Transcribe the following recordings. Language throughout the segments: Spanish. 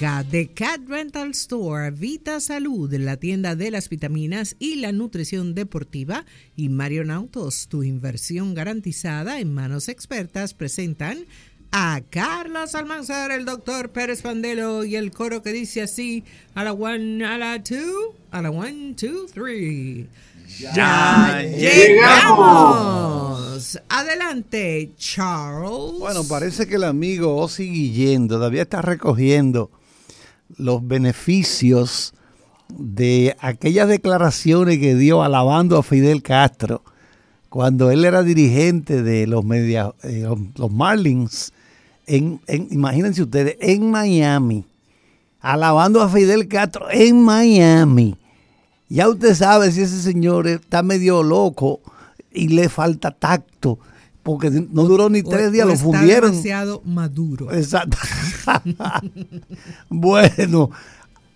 Clínica de Cat Rental Store, Vita Salud, la tienda de las vitaminas y la nutrición deportiva y Marion Autos, tu inversión garantizada en manos expertas, presentan a Carlos Almanzar, el doctor Pérez Pandelo y el coro que dice así, a la one, a la two, a la one, two, three. Ya, llegamos. Adelante, Charles. Bueno, parece que el amigo Ozzy Guillén todavía está recogiendo los beneficios de aquellas declaraciones que dio alabando a Fidel Castro cuando él era dirigente de los, media, eh, los Marlins, en, imagínense ustedes, en Miami, alabando a Fidel Castro en Miami. Ya usted sabe si ese señor está medio loco y le falta tacto, porque no duró ni tres días, lo fundieron. demasiado maduro. Exacto. bueno,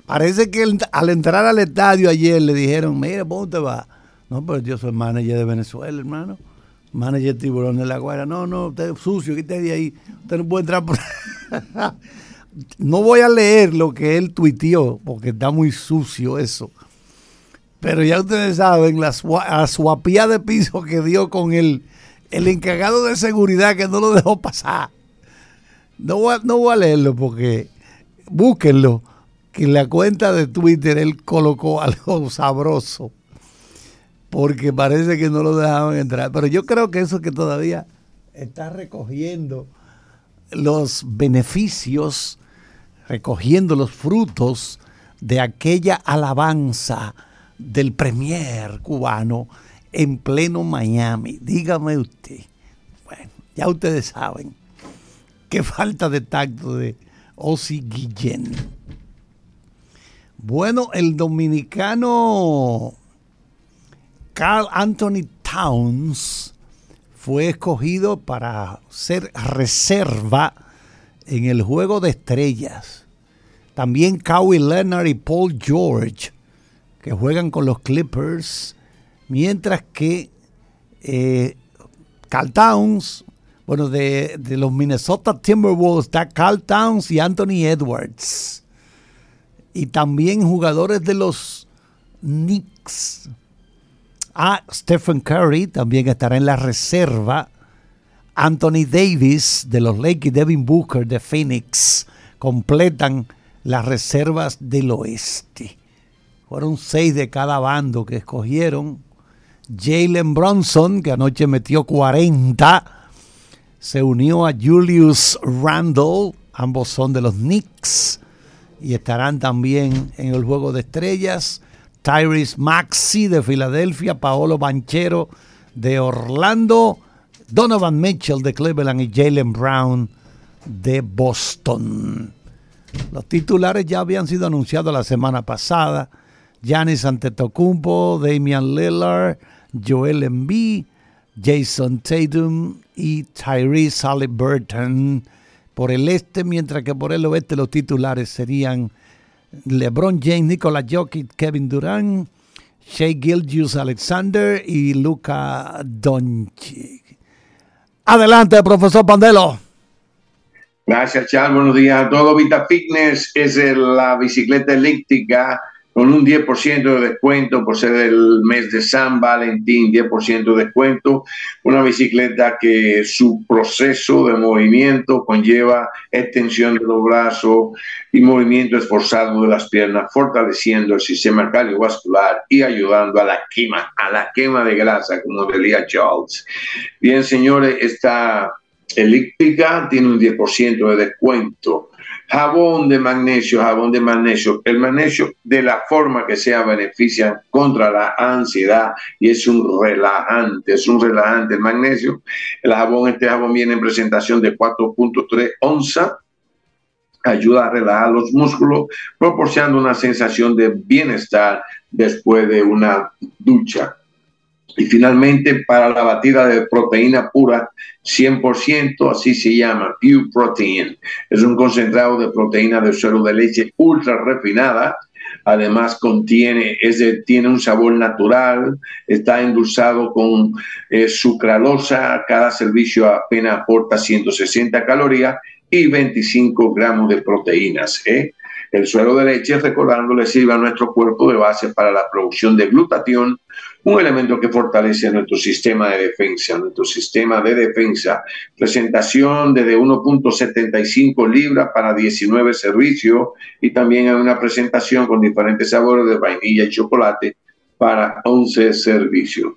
parece que al entrar al estadio ayer le dijeron, mire, ¿cómo te va? No, pero yo soy manager de Venezuela, hermano. Manager tiburón de la guardia. No, no, usted es sucio, quítate de ahí. Usted no puede entrar por... no voy a leer lo que él tuiteó, porque está muy sucio eso. Pero ya ustedes saben, la, suapía de piso que dio con el, el encargado de seguridad que no lo dejó pasar. No voy, a, no voy a leerlo porque búsquenlo, que en la cuenta de Twitter él colocó algo sabroso, porque parece que no lo dejaban entrar. Pero yo creo que eso que todavía está recogiendo los beneficios, recogiendo los frutos de aquella alabanza del premier cubano en pleno Miami. Dígame usted. Bueno, ya ustedes saben. Qué falta de tacto de Ozzy Guillén. Bueno, el dominicano Carl Anthony Towns fue escogido para ser reserva en el juego de estrellas. También Kawhi Leonard y Paul George que juegan con los Clippers, mientras que eh, Carl Towns, bueno, de, los Minnesota Timberwolves está Carl Towns y Anthony Edwards. Y también jugadores de los Knicks. Ah, Stephen Curry también estará en la reserva. Anthony Davis de los Lakers, Devin Booker de Phoenix completan las reservas del oeste. Fueron seis de cada bando que escogieron. Jalen Bronson, que anoche metió 40, se unió a Julius Randle, ambos son de los Knicks y estarán también en el juego de estrellas. Tyrese Maxi de Filadelfia, Paolo Banchero de Orlando, Donovan Mitchell de Cleveland y Jalen Brown de Boston. Los titulares ya habían sido anunciados la semana pasada. Giannis Antetokounmpo, Damian Lillard, Joel Embiid, Jason Tatum y Tyrese Halliburton por el este, mientras que por el oeste los titulares serían LeBron James, Nikola Jokic, Kevin Durant, Shea Gilgius Alexander y Luca Doncic. Adelante, profesor Pandelo. Gracias, Charles. Buenos días a todos. Vita Fitness es la bicicleta elíptica con un 10% de descuento por ser el mes de San Valentín, 10% de descuento, una bicicleta que su proceso de movimiento conlleva extensión de los brazos y movimiento esforzado de las piernas, fortaleciendo el sistema cardiovascular y ayudando a la quema, a la quema de grasa, como decía Charles. Bien, señores, esta elíptica tiene un 10% de descuento Jabón de magnesio, jabón de magnesio. El magnesio de la forma que sea beneficia contra la ansiedad y es un relajante, es un relajante el magnesio. El jabón, este jabón viene en presentación de 4.3 onzas ayuda a relajar los músculos, proporcionando una sensación de bienestar después de una ducha. Y finalmente, para la batida de proteína pura, 100%, así se llama, Pure Protein. Es un concentrado de proteína de suero de leche ultra refinada. Además, contiene, es tiene un sabor natural, está endulzado con eh, sucralosa. Cada servicio apenas aporta 160 calorías y 25 gramos de proteínas. ¿eh? El suero de leche, recordando, le sirve a nuestro cuerpo de base para la producción de glutatión, un elemento que fortalece nuestro sistema de defensa. Nuestro sistema de defensa, presentación desde 1.75 libras para 19 servicios y también hay una presentación con diferentes sabores de vainilla y chocolate para 11 servicios.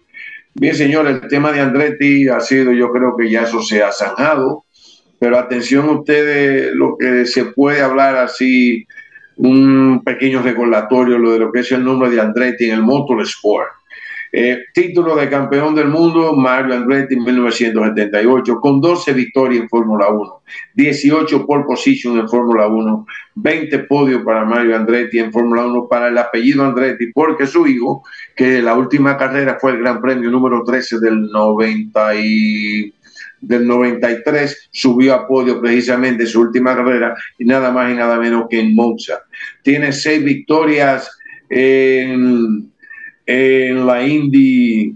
Bien, señor, el tema de Andretti ha sido, yo creo que ya eso se ha zanjado, pero atención ustedes, lo que se puede hablar así, un pequeño recordatorio, lo de lo que es el nombre de Andretti en el motorsport. Eh, título de campeón del mundo, Mario Andretti en 1978, con 12 victorias en Fórmula 1, 18 pole position en Fórmula 1, 20 podios para Mario Andretti en Fórmula 1 para el apellido Andretti, porque su hijo, que la última carrera fue el Gran Premio número 13 del 90 del 93 subió a podio precisamente su última carrera y nada más y nada menos que en Monza. Tiene seis victorias en la Indy,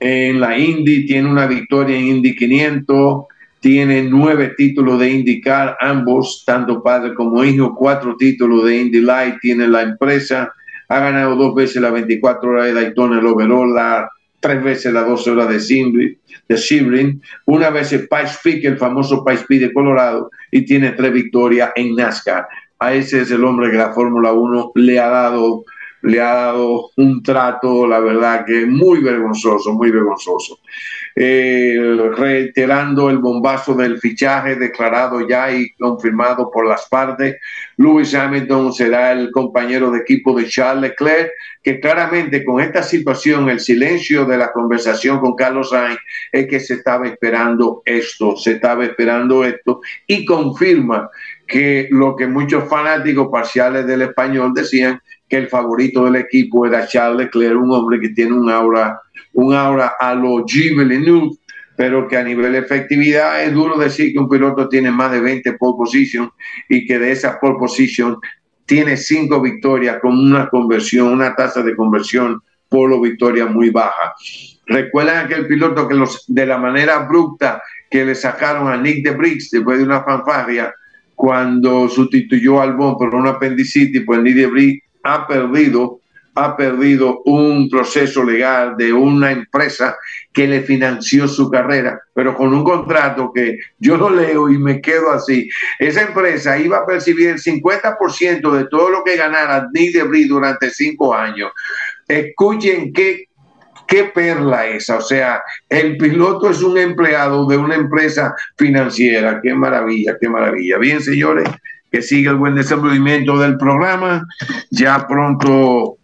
en la Indy tiene una victoria en Indy 500, tiene nueve títulos de IndyCar, ambos, tanto padre como hijo, cuatro títulos de Indy Light tiene la empresa, ha ganado dos veces la 24 horas de Daytona, el overall, la, tres veces las 12 horas de Sebring, una vez el Pikes Peak, el famoso Pikes Peak de Colorado, y tiene tres victorias en NASCAR. A ese es el hombre que la Fórmula 1 le ha dado le ha dado un trato, la verdad, que muy vergonzoso, muy vergonzoso. Eh, reiterando el bombazo del fichaje declarado ya y confirmado por las partes, Lewis Hamilton será el compañero de equipo de Charles Leclerc, que claramente con esta situación, el silencio de la conversación con Carlos Sainz, es que se estaba esperando esto, se estaba esperando esto, y confirma que lo que muchos fanáticos parciales del español decían, que el favorito del equipo era Charles Leclerc, un hombre que tiene un aura, un aura a lo G. pero que a nivel de efectividad es duro decir que un piloto tiene más de 20 pole position y que de esas pole position tiene cinco victorias con una conversión, una tasa de conversión por lo victoria muy baja. Recuerdan aquel piloto que los, de la manera abrupta que le sacaron a Nick de Briggs después de una fanfarria cuando sustituyó al Albon por una apendicitis, pues Nick de Briggs ha perdido, ha perdido un proceso legal de una empresa que le financió su carrera, pero con un contrato que yo lo leo y me quedo así. Esa empresa iba a percibir el 50% de todo lo que ganara Nick Debris durante cinco años. Escuchen qué qué perla esa. O sea, el piloto es un empleado de una empresa financiera. Qué maravilla, qué maravilla. Bien, señores, que siga el buen desenvolvimiento del programa. Ya pronto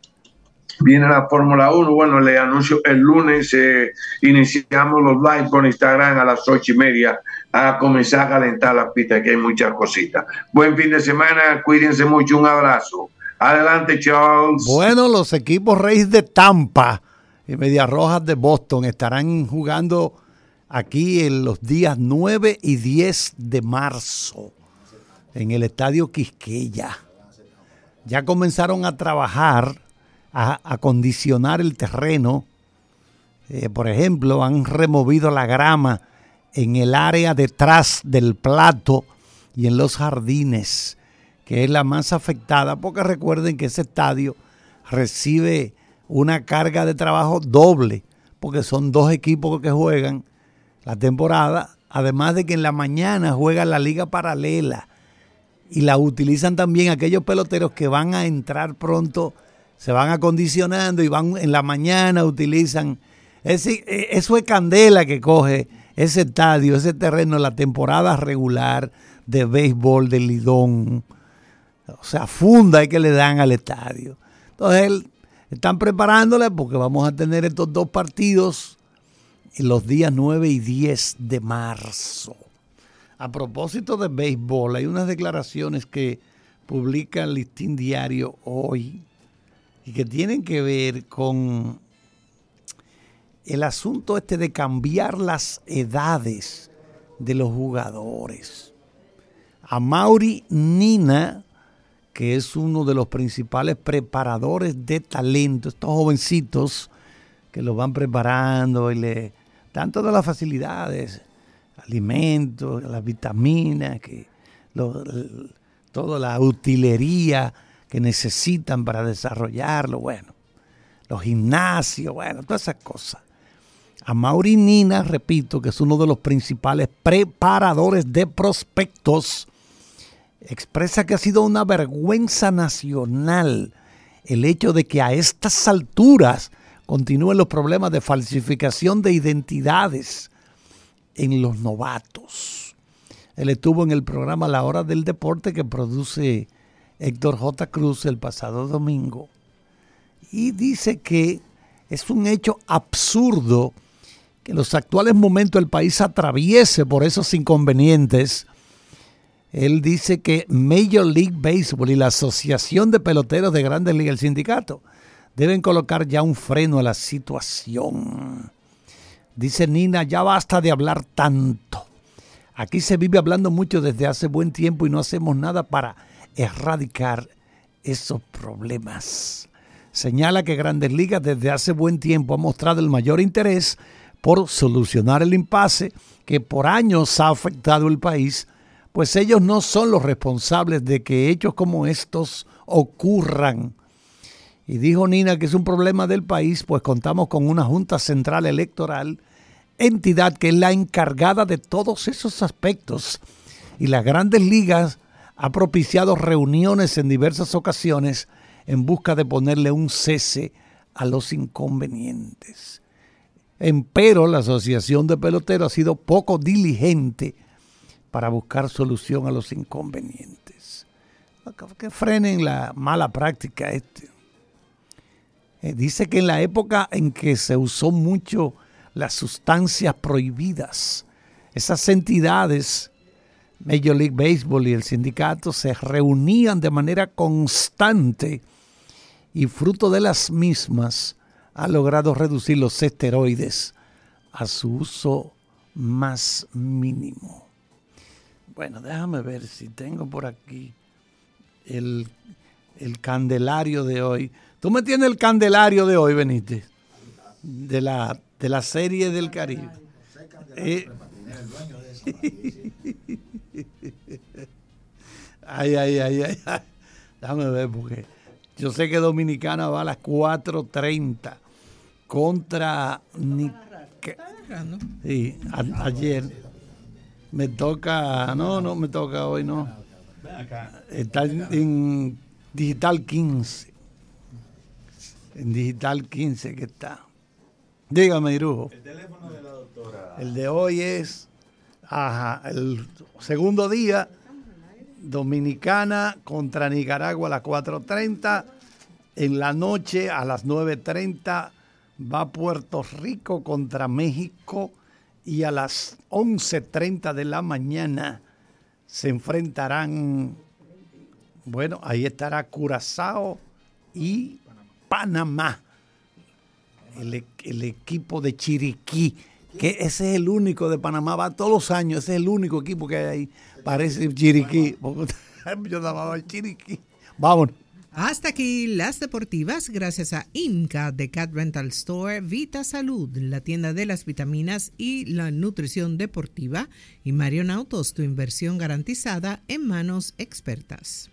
viene la Fórmula 1. Bueno, le anuncio el lunes, eh, iniciamos los live con Instagram a las ocho y media a comenzar a calentar las pistas, que hay muchas cositas. Buen fin de semana, cuídense mucho, un abrazo. Adelante, Charles. Bueno, los equipos Reyes de Tampa y Medias Rojas de Boston estarán jugando aquí en los días 9 y 10 de marzo en el estadio Quisqueya. Ya comenzaron a trabajar, a acondicionar el terreno. Eh, por ejemplo, han removido la grama en el área detrás del plato y en los jardines, que es la más afectada, porque recuerden que ese estadio recibe una carga de trabajo doble, porque son dos equipos que juegan la temporada, además de que en la mañana juega la liga paralela y la utilizan también aquellos peloteros que van a entrar pronto, se van acondicionando y van en la mañana, utilizan. Ese, eso es candela que coge ese estadio, ese terreno, la temporada regular de béisbol de Lidón. O sea, funda que le dan al estadio. Entonces, están preparándole porque vamos a tener estos dos partidos los días 9 y 10 de marzo. A propósito de béisbol, hay unas declaraciones que publica el Listín Diario hoy y que tienen que ver con el asunto este de cambiar las edades de los jugadores. A Mauri Nina, que es uno de los principales preparadores de talento, estos jovencitos que los van preparando y le dan todas las facilidades alimentos, las vitaminas, que toda la utilería que necesitan para desarrollarlo, bueno, los gimnasios, bueno, todas esas cosas. A Mauri Nina, repito, que es uno de los principales preparadores de prospectos, expresa que ha sido una vergüenza nacional el hecho de que a estas alturas continúen los problemas de falsificación de identidades en los novatos. Él estuvo en el programa La Hora del Deporte que produce Héctor J. Cruz el pasado domingo y dice que es un hecho absurdo que en los actuales momentos el país atraviese por esos inconvenientes. Él dice que Major League Baseball y la Asociación de Peloteros de Grandes Ligas, el sindicato, deben colocar ya un freno a la situación. Dice Nina, ya basta de hablar tanto. Aquí se vive hablando mucho desde hace buen tiempo y no hacemos nada para erradicar esos problemas. Señala que Grandes Ligas desde hace buen tiempo ha mostrado el mayor interés por solucionar el impasse que por años ha afectado el país, pues ellos no son los responsables de que hechos como estos ocurran. Y dijo Nina que es un problema del país, pues contamos con una Junta Central Electoral, entidad que es la encargada de todos esos aspectos. Y las grandes ligas ha propiciado reuniones en diversas ocasiones en busca de ponerle un cese a los inconvenientes. Empero la Asociación de Peloteros ha sido poco diligente para buscar solución a los inconvenientes. Que frenen la mala práctica este. Eh, dice que en la época en que se usó mucho las sustancias prohibidas, esas entidades Major League Baseball y el sindicato se reunían de manera constante y fruto de las mismas ha logrado reducir los esteroides a su uso más mínimo. Bueno, déjame ver si tengo por aquí el, candelario de hoy. Tú me tienes el candelario de hoy, Benítez, de la, de la serie del Caribe. Eh, ay, ay, ay, ay, Déjame ver porque yo sé que Dominicana va a las 4.30 contra Sí, ayer me toca, no, no me toca hoy, no. Está en, Digital 15. En Digital 15 que está. Dígame, Irujo. El teléfono de la doctora. El de hoy es Ajá, el segundo día, Dominicana contra Nicaragua a las 4.30. En la noche a las 9.30 va Puerto Rico contra México y a las 11.30 de la mañana se enfrentarán, bueno, ahí estará Curazao y Panamá, el, el equipo de Chiriquí que ese es el único de Panamá, va todos los años, ese es el único equipo que hay ahí. Parece Chiriquí. Yo llamaba Chiriquí. Vamos. Hasta aquí las deportivas, gracias a Inca de Cat Rental Store, Vita Salud, la tienda de las vitaminas y la nutrición deportiva, y Marion Autos, tu inversión garantizada en manos expertas.